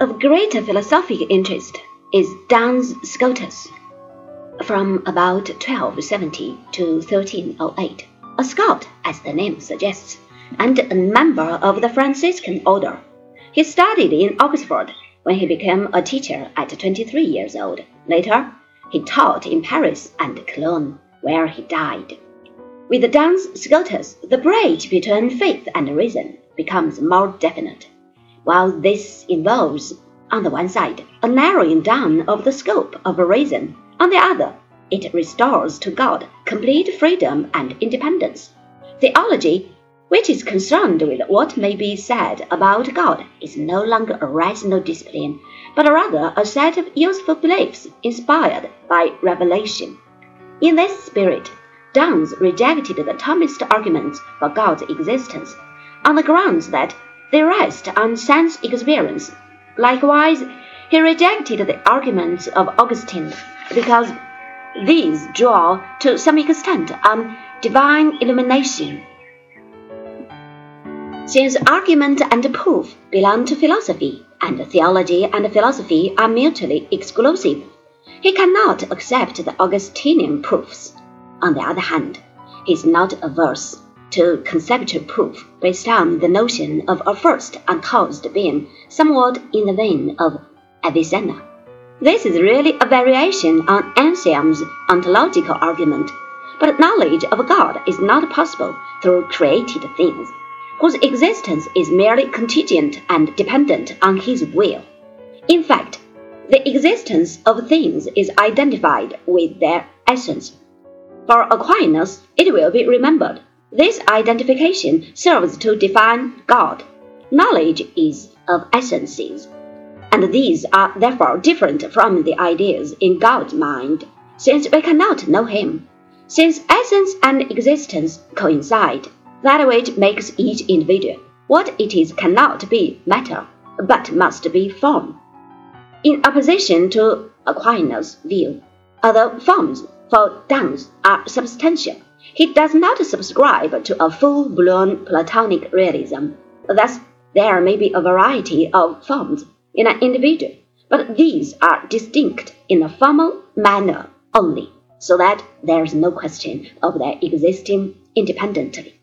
Of greater philosophic interest is Duns Scotus. From about 1270 to 1308, a Scot, as the name suggests, and a member of the Franciscan order. He studied in Oxford when he became a teacher at 23 years old. Later, he taught in Paris and Cologne, where he died. With Duns Scotus, the bridge between faith and reason becomes more definite. While this involves, on the one side, a narrowing down of the scope of reason, on the other, it restores to God complete freedom and independence. Theology, which is concerned with what may be said about God, is no longer a rational discipline, but rather a set of useful beliefs inspired by revelation. In this spirit, Duns rejected the Thomist arguments for God's existence on the grounds that they rest on sense experience. Likewise, he rejected the arguments of Augustine because these draw to some extent on divine illumination. Since argument and proof belong to philosophy, and theology and philosophy are mutually exclusive, he cannot accept the Augustinian proofs. On the other hand, he is not averse to conceptual proof based on the notion of a first uncaused being, somewhat in the vein of Avicenna. This is really a variation on Anselm's ontological argument, but knowledge of God is not possible through created things, whose existence is merely contingent and dependent on his will. In fact, the existence of things is identified with their essence for Aquinas, it will be remembered, this identification serves to define God. Knowledge is of essences, and these are therefore different from the ideas in God's mind, since we cannot know Him. Since essence and existence coincide, that which makes each individual what it is cannot be matter, but must be form. In opposition to Aquinas' view, other forms for Duns are substantial. He does not subscribe to a full-blown Platonic realism. Thus, there may be a variety of forms in an individual, but these are distinct in a formal manner only, so that there is no question of their existing independently.